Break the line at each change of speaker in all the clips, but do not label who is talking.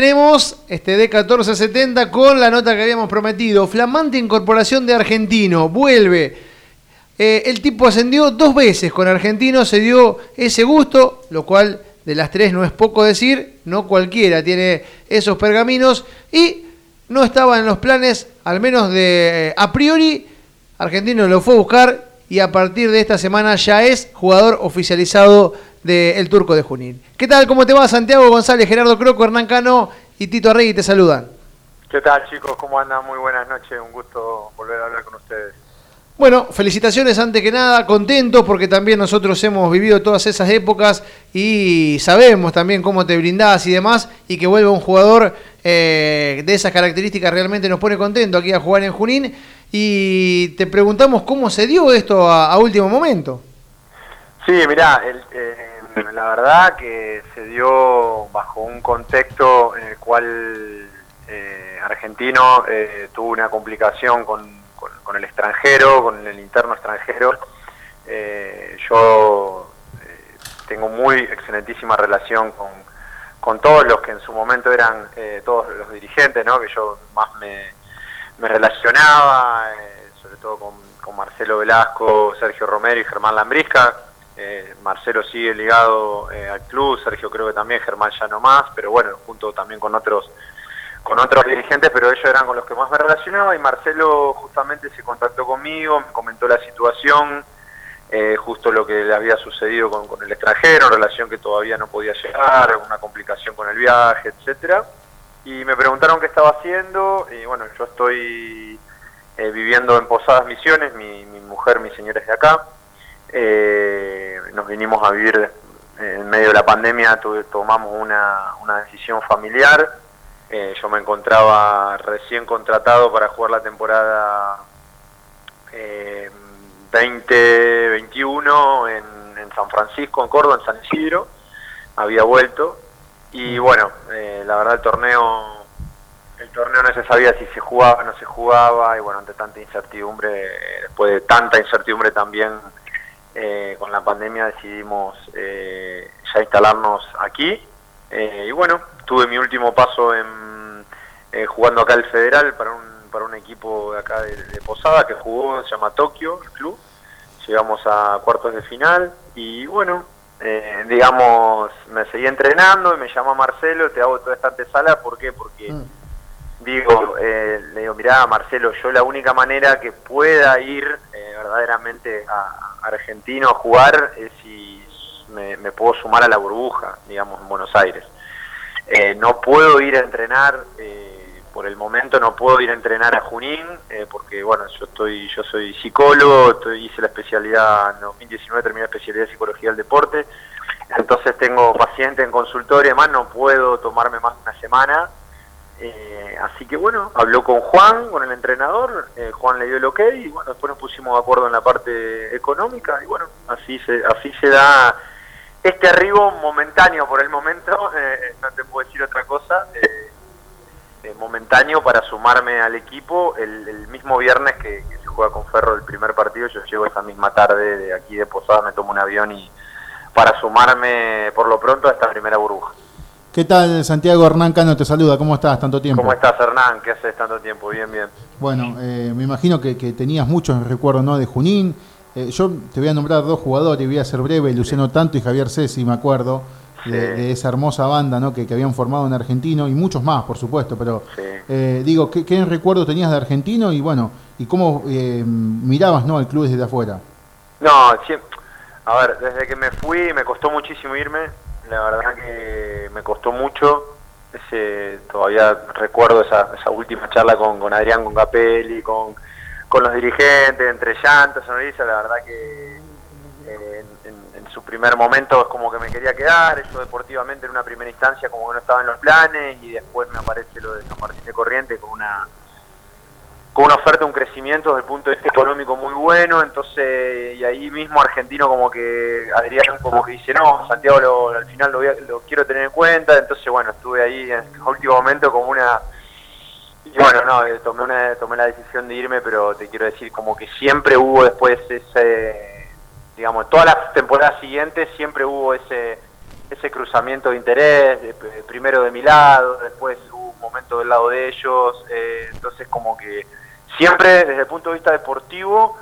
tenemos este D1470 con la nota que habíamos prometido. Flamante incorporación de Argentino. Vuelve. Eh, el tipo ascendió dos veces con Argentino, se dio ese gusto, lo cual de las tres no es poco decir, no cualquiera tiene esos pergaminos y no estaba en los planes, al menos de a priori, Argentino lo fue a buscar y a partir de esta semana ya es jugador oficializado del Turco de Junín. ¿Qué tal? ¿Cómo te va Santiago González, Gerardo Croco, Hernán Cano y Tito Arregui te saludan?
¿Qué tal chicos? ¿Cómo andan? Muy buenas noches, un gusto volver a hablar con ustedes.
Bueno, felicitaciones antes que nada, contentos porque también nosotros hemos vivido todas esas épocas y sabemos también cómo te brindás y demás, y que vuelva un jugador eh, de esas características realmente nos pone contento aquí a jugar en Junín. Y te preguntamos cómo se dio esto a, último momento.
Sí, mirá, eh, la verdad que se dio bajo un contexto en el cual eh, Argentino tuvo una complicación con con, el extranjero, con el interno extranjero. Eh, yo eh, tengo muy excelentísima relación con, con, todos los que en su momento eran eh, todos los dirigentes, ¿no? que yo más me, me relacionaba, sobre todo con, con, Marcelo Velasco, Sergio Romero y Germán Lambrisca. Marcelo sigue ligado al club, Sergio creo que también, Germán ya no más, pero bueno, junto también con otros con otros dirigentes, pero ellos eran con los que más me relacionaba y Marcelo justamente se contactó conmigo, me comentó la situación, eh, justo lo que le había sucedido con, el extranjero, relación que todavía no podía llegar, una complicación con el viaje, etcétera. Y me preguntaron qué estaba haciendo y bueno, yo estoy eh, viviendo en Posadas Misiones, mi, mujer, mi señora es de acá. Eh, nos vinimos a vivir en medio de la pandemia, tomamos una, una decisión familiar. Eh, yo me encontraba recién contratado para jugar la temporada eh, 2021 en, San Francisco, en Córdoba, en San Isidro. Había vuelto. Y bueno, eh, la verdad el torneo el torneo no se sabía si se jugaba o no se jugaba. Y bueno, ante tanta incertidumbre, después de tanta incertidumbre también eh, con la pandemia decidimos ya instalarnos aquí y bueno, tuve mi último paso en, eh, jugando acá el Federal para un, para un equipo de acá de, Posada que jugó, se llama Tokio, el club. Llegamos a cuartos de final y bueno, eh, digamos, me seguí entrenando y me llama Marcelo, te hago toda esta antesala, ¿por qué? Porque mm. digo, eh, le digo, mirá Marcelo, yo la única manera que pueda ir verdaderamente a, Argentino a jugar si me, puedo sumar a la burbuja, digamos, en Buenos Aires. Eh, no puedo ir a entrenar, eh, por el momento no puedo ir a entrenar a Junín, eh, porque bueno, yo estoy, yo soy psicólogo, hice la especialidad, en 2019 terminé la especialidad de psicología del deporte, entonces tengo paciente en consultorio, además no puedo tomarme más de una semana, así que bueno, habló con Juan, con el entrenador, Juan le dio el ok y bueno, después nos pusimos de acuerdo en la parte económica y bueno, así se, así se da este arribo momentáneo por el momento, eh, no te puedo decir otra cosa, eh, eh, momentáneo para sumarme al equipo el, mismo viernes que, se juega con Ferro el primer partido, yo llego esa misma tarde de aquí de Posada, me tomo un avión y para sumarme por lo pronto a esta primera burbuja.
¿Qué tal Santiago Hernán Cano te saluda? ¿Cómo estás? Tanto tiempo.
¿Cómo estás Hernán? ¿Qué haces tanto tiempo? Bien, bien.
Bueno, me imagino que, que tenías muchos recuerdos ¿no? de Junín, eh, yo te voy a nombrar dos jugadores, voy a ser breve, Luciano Tanto y Javier Cesi, me acuerdo, de, esa hermosa banda ¿no? que, habían formado en Argentino, y muchos más, por supuesto, pero eh, digo, ¿qué, ¿qué, recuerdo tenías de Argentino y bueno, y cómo eh, mirabas ¿no? al club desde afuera?
No, a ver, desde que me fui me costó muchísimo irme, la verdad que me costó mucho, ese, todavía recuerdo esa, esa última charla con, con Adrián, con Capelli, con con los dirigentes, entre llantos, sonrisa, la verdad que eh, en, su primer momento es como que me quería quedar, eso deportivamente en una primera instancia como que no estaba en los planes y después me aparece lo de San Martín de Corriente con una una oferta, un crecimiento desde el punto de vista económico muy bueno, entonces, y ahí mismo Argentino como que Adrián como que dice, no, Santiago al final lo, lo quiero tener en cuenta, entonces bueno, estuve ahí en el último momento como una bueno, no, eh, tomé, una, tomé la decisión de irme, pero te quiero decir, como que siempre hubo después ese, digamos, todas las temporadas siguientes siempre hubo ese ese cruzamiento de interés, primero de mi lado, después hubo un momento del lado de ellos, eh, entonces como que siempre desde el punto de vista deportivo,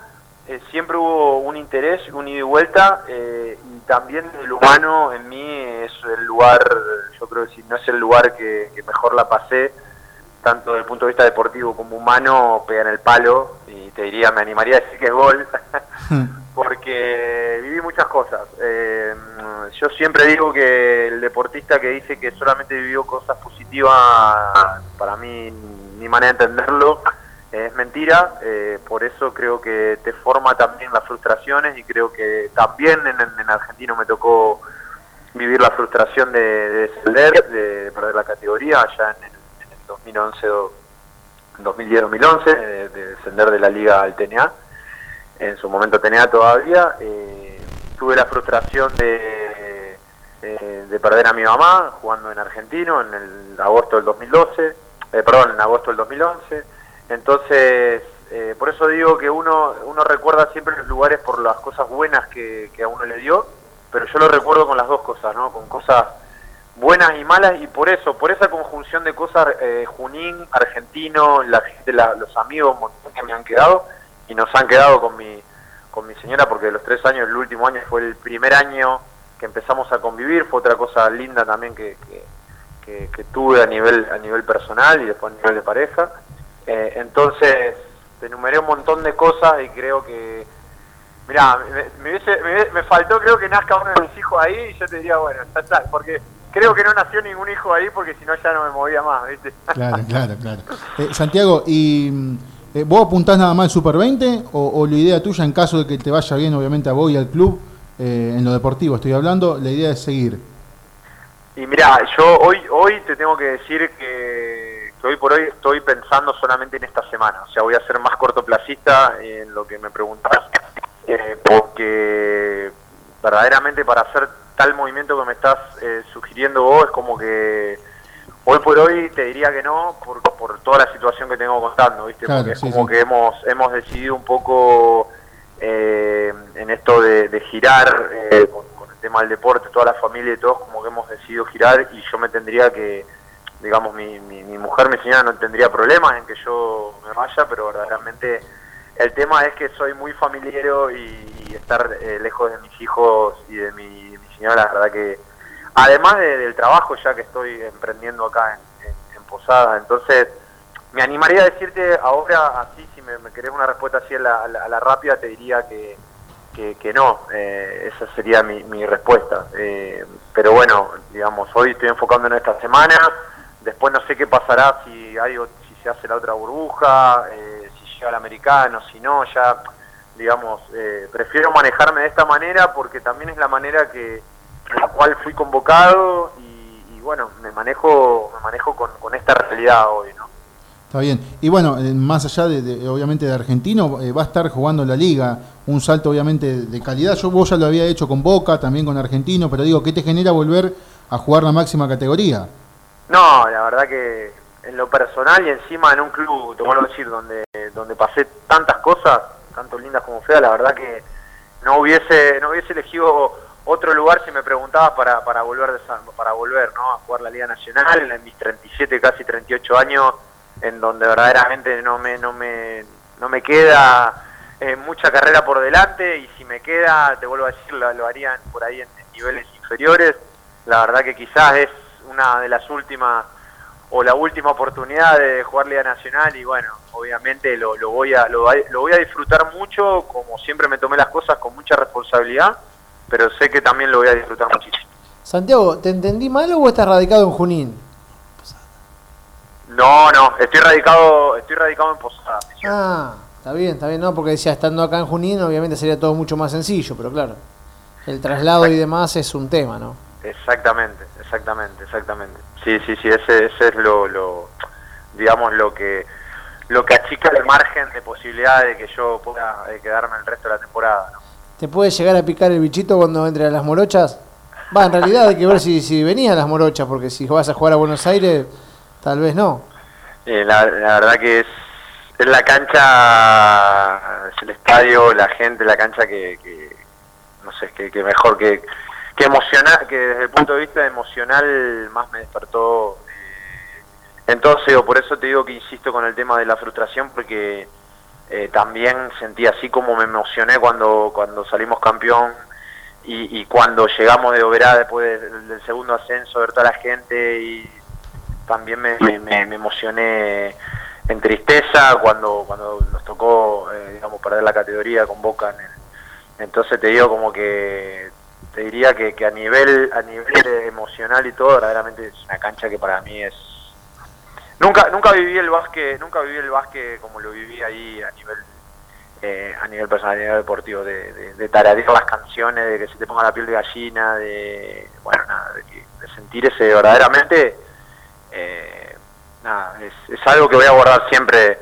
eh, siempre hubo un interés, un ida y vuelta, eh, y también el humano en mí es el lugar, yo creo que si no es el lugar que, mejor la pasé, tanto desde el punto de vista deportivo como humano, pega en el palo, y te diría, me animaría a decir que es gol, porque viví muchas cosas. Eh, yo siempre digo que el deportista que dice que solamente vivió cosas positivas, para mí, mi manera de entenderlo, es mentira, eh, por eso creo que te forma también las frustraciones y creo que también en, en Argentino me tocó vivir la frustración de, descender, de, perder la categoría allá en el, 2011 2010-2011, de, descender de la liga al TNA, en su momento TNA todavía, eh, tuve la frustración de, eh, de perder a mi mamá jugando en Argentino en el agosto del 2012, perdón, en agosto del 2011, entonces, eh, por eso digo que uno, recuerda siempre los lugares por las cosas buenas que, a uno le dio, pero yo lo recuerdo con las dos cosas, ¿no? Con cosas buenas y malas y por eso, por esa conjunción de cosas, eh, Junín, argentino, la gente, los amigos que me han quedado y nos han quedado con mi, con mi señora porque los tres años, el último año fue el primer año que empezamos a convivir, fue otra cosa linda también que, que, que tuve a nivel, a nivel personal y después a nivel de pareja. Eh, entonces, te enumeré un montón de cosas y creo que, mira, me, me, faltó creo que nazca uno de mis hijos ahí y yo te diría, bueno, ya está, porque creo que no nació ningún hijo ahí porque si no ya no me movía más, ¿viste?
Claro, claro, claro. Eh, Santiago, ¿y eh, vos apuntás nada más al Super 20 o, la idea tuya en caso de que te vaya bien, obviamente, a vos y al club, en lo deportivo estoy hablando, la idea es seguir?
Y mira, yo hoy, hoy te tengo que decir que hoy por hoy estoy pensando solamente en esta semana, o sea, voy a ser más cortoplacista en lo que me preguntas, eh, porque verdaderamente para hacer tal movimiento que me estás eh, sugiriendo vos es como que hoy por hoy te diría que no por, por toda la situación que tengo contando, ¿viste? porque es como que hemos hemos decidido un poco eh, en esto de, girar con, con, el tema del deporte, toda la familia y todos, como que hemos decidido girar y yo me tendría que digamos, mi, mi, mujer, mi señora no tendría problemas en que yo me vaya, pero verdaderamente el tema es que soy muy familiero y, estar eh, lejos de mis hijos y de mi, señora, la verdad que, además del trabajo ya que estoy emprendiendo acá en, Posada, entonces me animaría a decirte ahora, así, si me, querés una respuesta así a la, rápida, te diría que, que, no, eh, esa sería mi, mi respuesta. Eh, pero bueno, digamos, hoy estoy enfocando en esta semana, Después no sé qué pasará si hay si se hace la otra burbuja, eh, si llega el americano, si no, ya digamos, eh, prefiero manejarme de esta manera porque también es la manera que en la cual fui convocado y, bueno, me manejo me manejo con, esta realidad hoy, ¿no?
Está bien. Y bueno, eh, más allá de, obviamente de argentino, va a estar jugando la liga, un salto obviamente de calidad. Yo vos ya lo había hecho con Boca, también con argentino, pero digo, ¿qué te genera volver a jugar la máxima categoría?
No, la verdad que en lo personal y encima en un club, te vuelvo a decir, donde, donde pasé tantas cosas, tanto lindas como feas, la verdad que no hubiese, no hubiese elegido otro lugar si me preguntabas para, para volver de, para volver ¿no? a jugar la Liga Nacional en mis 37, casi 38 años, en donde verdaderamente no me, no me, no me queda eh, mucha carrera por delante y si me queda, te vuelvo a decir, lo, lo harían por ahí en niveles inferiores. La verdad que quizás es una de las últimas o la última oportunidad de jugar Liga Nacional y bueno, obviamente lo, voy a lo, voy a disfrutar mucho, como siempre me tomé las cosas con mucha responsabilidad, pero sé que también lo voy a disfrutar muchísimo.
Santiago, ¿te entendí mal o estás radicado en Junín?
No, no, estoy radicado, estoy radicado en Posada.
Ah, está bien, está bien, no, porque decía estando acá en Junín, obviamente sería todo mucho más sencillo, pero claro, el traslado y demás es un tema, ¿no?
Exactamente, exactamente, exactamente. Sí, sí, sí, ese, ese es lo, lo, digamos, lo que lo que achica el margen de posibilidad de que yo pueda eh, quedarme el resto de la temporada.
¿Te puede llegar a picar el bichito cuando entre a las morochas? Va, en realidad hay que ver si, si venía a las morochas, porque si vas a jugar a Buenos Aires, tal vez no.
Eh, la, verdad que es, es la cancha, es el estadio, la gente, la cancha que, que no sé, que, que mejor que que emocional, que desde el punto de vista emocional más me despertó. eh, entonces, por eso te digo que insisto con el tema de la frustración, porque eh, también sentí así como me emocioné cuando, cuando salimos campeón y, cuando llegamos de Oberá después del, segundo ascenso, ver toda la gente y también me, me- me- me emocioné en tristeza cuando cuando nos tocó eh, digamos perder la categoría con Boca en el- entonces te digo como que te diría que, que a nivel a nivel emocional y todo verdaderamente es una cancha que para mí es nunca nunca viví el básquet nunca viví el básquet como lo viví ahí a nivel eh, a nivel personal a nivel deportivo de, de, de las canciones de que se te ponga la piel de gallina de bueno nada de, de sentir ese verdaderamente eh, nada, es, es algo que voy a guardar siempre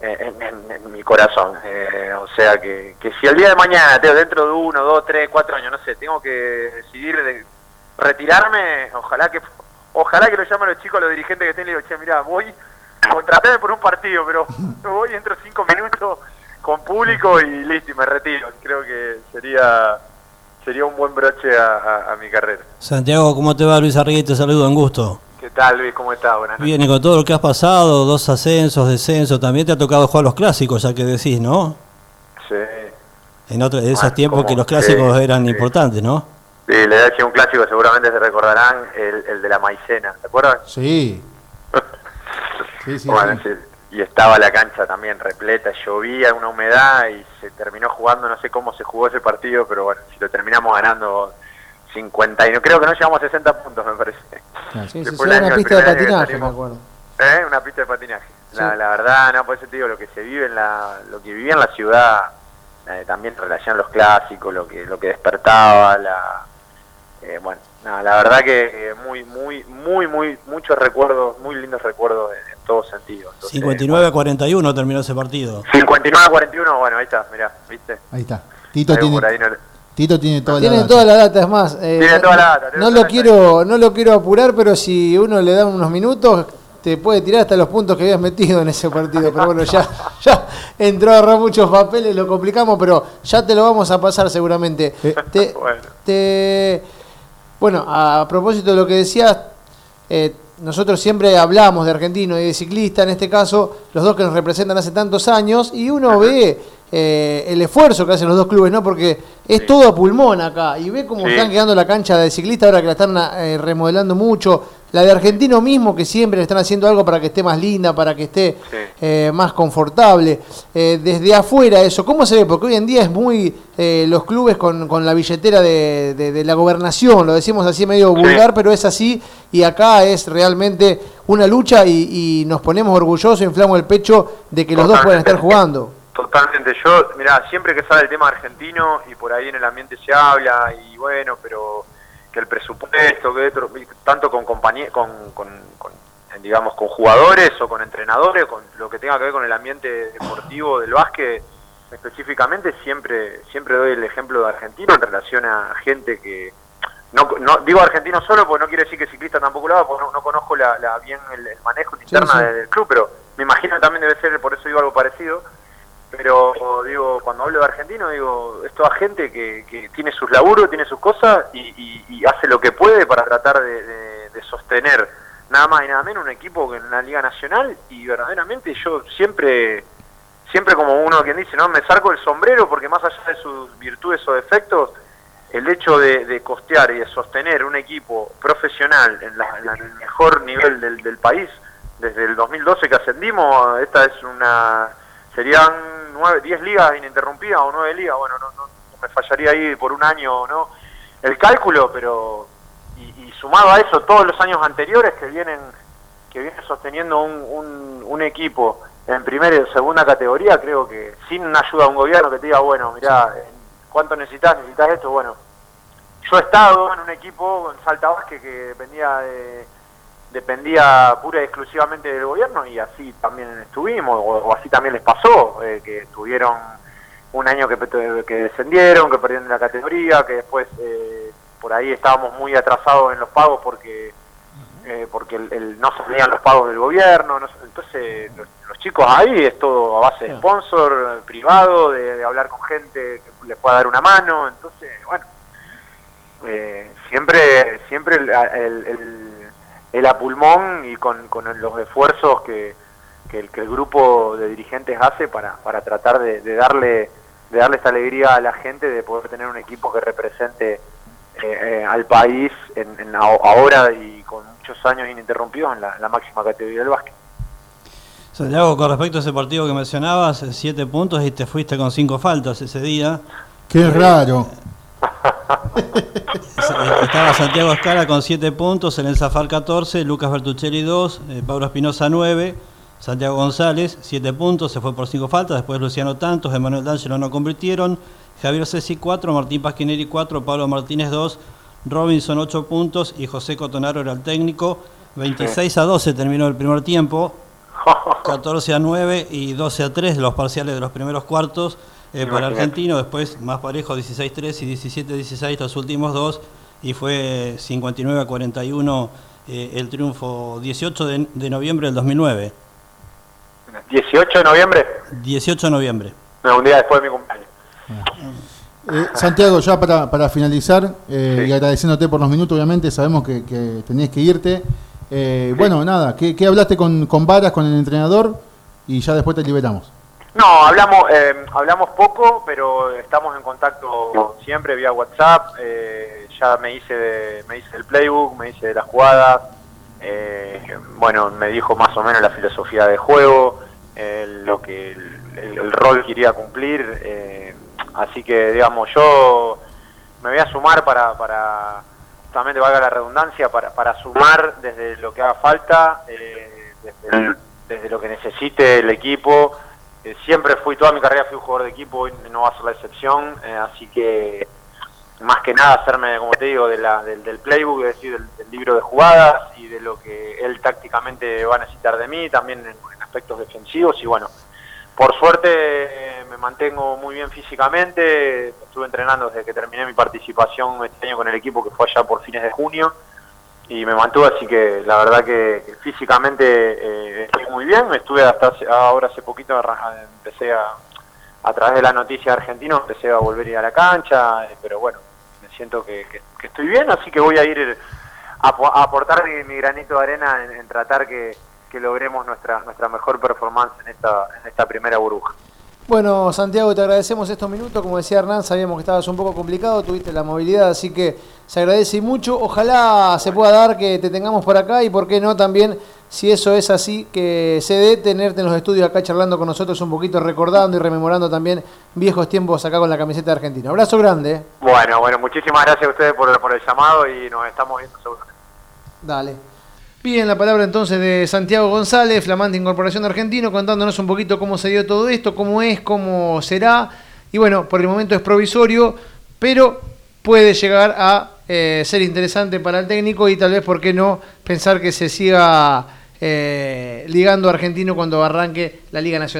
en, en- en mi corazón. Eh, o sea que, que si el día de mañana, Teo, dentro de uno, dos, tres, cuatro años, no sé, tengo que decidir de retirarme, ojalá que ojalá que lo llamen los chicos, los dirigentes que estén y le digo, che, mirá, voy, contratame por un partido, pero voy, entro cinco minutos con público y listo, y me retiro. Creo que sería sería un buen broche a, a- a mi carrera.
Santiago, ¿cómo te va? Luis Arriguete, te saludo, un gusto.
¿Qué tal, Luis? ¿Cómo estás? Buenas noches.
Bien, y con todo lo que has pasado, dos ascensos, descensos, también te ha tocado jugar los clásicos, ya que decís, ¿no?
Sí.
En, otro, en esos
Ah,
tiempos que los clásicos
Sí,
eran
sí.
importantes, ¿no?
Sí, le voy a decir un clásico, seguramente se recordarán, el, el de la maicena, ¿te acuerdas?
Sí, sí, sí.
bueno,
sí.
sí, Y estaba la cancha también repleta, llovía, una humedad y se terminó jugando, no sé cómo se jugó ese partido, pero bueno, si lo terminamos ganando 50 y no creo que no llegamos a 60 puntos, me parece.
Claro.
Sí, sí,
Que
sí,
año-
una pista de patinaje, me acuerdo.
¿Eh? Una pista de patinaje. La,
Sí.
la verdad, no, por eso te digo, lo que se vive en la, lo que vivía en la ciudad, eh, también en relación a los clásicos, lo que, lo que despertaba, la, eh, bueno, nada, la verdad que eh, muy, muy, muy, muy, muchos recuerdos, muy lindos recuerdos en, en todo sentido. Entonces,
59 a 41 terminó ese partido.
59 a 41, bueno, ahí está, mirá, viste.
Ahí está. Tito
Algo
tiene,
por ahí no le-
Tito tiene toda la
Tiene
data.
toda la data, es más. eh,
Tiene toda la data, tiene
No lo quiero, no lo quiero apurar, pero si uno le da unos minutos, te puede tirar hasta los puntos que habías metido en ese partido. Pero bueno, ya, ya entró a agarrar muchos papeles, lo complicamos, pero ya te lo vamos a pasar seguramente.
Eh.
Te-
Bueno.
te- bueno, a propósito de lo que decías, eh, nosotros siempre hablamos de argentino y de ciclista, en este caso, los dos que nos representan hace tantos años, y uno ve eh, el esfuerzo que hacen los dos clubes, ¿no? Porque es
Sí.
todo a pulmón acá, y ve cómo
Sí.
están quedando la cancha de ciclista ahora que la están eh, remodelando mucho, la de argentino mismo, que siempre le están haciendo algo para que esté más linda, para que esté
Sí.
eh, más confortable. Eh, desde afuera eso, ¿cómo se ve? Porque hoy en día es muy eh, los clubes con, con la billetera de, de- de la gobernación, lo decimos así medio vulgar, pero es así y acá es realmente una lucha y, y nos ponemos orgullosos, inflamos el pecho de que los dos puedan estar jugando.
Totalmente, yo, mira, siempre que sale el tema argentino y por ahí en el ambiente se habla y bueno, pero que el presupuesto, que otro- tanto con compañía, con, con, con, digamos, con jugadores o con entrenadores, con lo que tenga que ver con el ambiente deportivo del básquet específicamente, siempre, siempre doy el ejemplo de argentino en relación a gente que, no, no digo argentino solo porque no quiere decir que ciclista tampoco lo haga, porque no, no conozco la, la- bien el, el manejo interna
sí.
del club, pero me imagino también debe ser, por eso digo algo parecido. Pero digo, cuando hablo de argentino, digo, es toda gente que, que tiene sus laburos, tiene sus cosas y, y- y hace lo que puede para tratar de, sostener. Nada más y nada menos un equipo en la Liga Nacional y verdaderamente yo siempre, siempre como uno quien dice, no me saco el sombrero porque más allá de sus virtudes o defectos, el hecho de, de costear y de sostener un equipo profesional en, la- el mejor nivel del, del país, desde el 2012 que ascendimos, esta es una serían nueve, 10 ligas ininterrumpidas o nueve ligas, bueno, no, no, me fallaría ahí por un año no el cálculo, pero y, y sumado a eso todos los años anteriores que vienen que viene sosteniendo un, un, un equipo en primera y segunda categoría, creo que sin una ayuda de un gobierno que te diga, bueno, mirá, ¿cuánto necesitas? ¿Necesitas esto? Bueno, yo he estado en un equipo en Salta Vázquez que dependía de, dependía pura y exclusivamente del gobierno y así también estuvimos, o, o así también les pasó, eh, que tuvieron un año que, que descendieron, que perdieron la categoría, que después eh, por ahí estábamos muy atrasados en los pagos porque eh, porque el, el- no salían los pagos del gobierno, no- entonces los, los chicos ahí es todo a base de sponsor, privado, de, de hablar con gente que les pueda dar una mano, entonces, bueno, eh, siempre siempre el, el, el, a pulmón y con, con los esfuerzos que, que, el, que, el, grupo de dirigentes hace para, para tratar de, de, darle de darle esta alegría a la gente de poder tener un equipo que represente eh, eh, al país en, en, ahora y con muchos años ininterrumpidos en la, en la máxima categoría del básquet.
Santiago, con respecto a ese partido que mencionabas, siete puntos y te fuiste con cinco faltas ese día.
Qué raro.
Estaba Santiago Escala con 7 puntos, el Enzafar 14, Lucas Bertuccelli 2, eh, Pablo Espinosa 9, Santiago González 7 puntos, se fue por 5 faltas, después Luciano Tantos, Emanuel D'Angelo no convirtieron, Javier Ceci 4, Martín Pasquineri 4, Pablo Martínez 2, Robinson 8 puntos y José Cotonaro era el técnico. 26 a 12 terminó el primer tiempo, 14 a 9 y 12 a 3 los parciales de los primeros cuartos. Eh, para Argentino, después más parejo 16-3 y 17-16 los últimos dos, y fue 59 a 41 eh, el triunfo 18 de, de, noviembre del 2009.
¿18 de noviembre?
18 de noviembre.
No, un día después de mi cumpleaños.
Eh, Santiago, ya para, para finalizar, eh, sí. y agradeciéndote por los minutos, obviamente, sabemos que, que tenías que irte. Eh, sí. Bueno, nada, ¿qué, ¿qué, hablaste con, con Varas, con el entrenador? Y ya después te liberamos.
No, hablamos eh, hablamos poco, pero estamos en contacto siempre vía WhatsApp. Eh, ya me hice de, me hice el playbook, me hice de las jugadas. Eh, bueno, me dijo más o menos la filosofía de juego, lo que el, rol que iría a cumplir. así que, digamos, yo me voy a sumar para, para justamente valga la redundancia, para, para sumar desde lo que haga falta, desde, desde lo que necesite el equipo. Eh, siempre fui, toda mi carrera fui un jugador de equipo y no va a ser la excepción, eh, así que más que nada hacerme, como te digo, de la, del, del playbook, es decir, del, del, libro de jugadas y de lo que él tácticamente va a necesitar de mí, también en, aspectos defensivos y bueno, por suerte eh, me mantengo muy bien físicamente, estuve entrenando desde que terminé mi participación este año con el equipo que fue allá por fines de junio y me mantuve, así que la verdad que, físicamente eh, estoy muy bien, estuve hasta ahora hace poquito, empecé a, a través de la noticia argentina, empecé a volver a ir a la cancha, eh, pero bueno, me siento que, estoy bien, así que voy a ir a, a aportar mi, granito de arena en, en tratar que, logremos nuestra, nuestra mejor performance en esta, en esta primera burbuja.
Bueno, Santiago, te agradecemos estos minutos. Como decía Hernán, sabíamos que estabas un poco complicado, tuviste la movilidad, así que se agradece mucho. Ojalá se pueda dar que te tengamos por acá y, por qué no, también, si eso es así, que se dé tenerte en los estudios acá charlando con nosotros un poquito, recordando y rememorando también viejos tiempos acá con la camiseta de Argentina. Abrazo grande. ¿eh?
Bueno, bueno, muchísimas gracias a ustedes por, por el llamado y nos estamos viendo seguramente.
Dale. Bien, la palabra entonces de Santiago González, flamante Incorporación de Argentino, contándonos un poquito cómo se dio todo esto, cómo es, cómo será. Y bueno, por el momento es provisorio, pero puede llegar a eh, ser interesante para el técnico y tal vez, ¿por qué no?, pensar que se siga eh, ligando Argentino cuando arranque la Liga Nacional.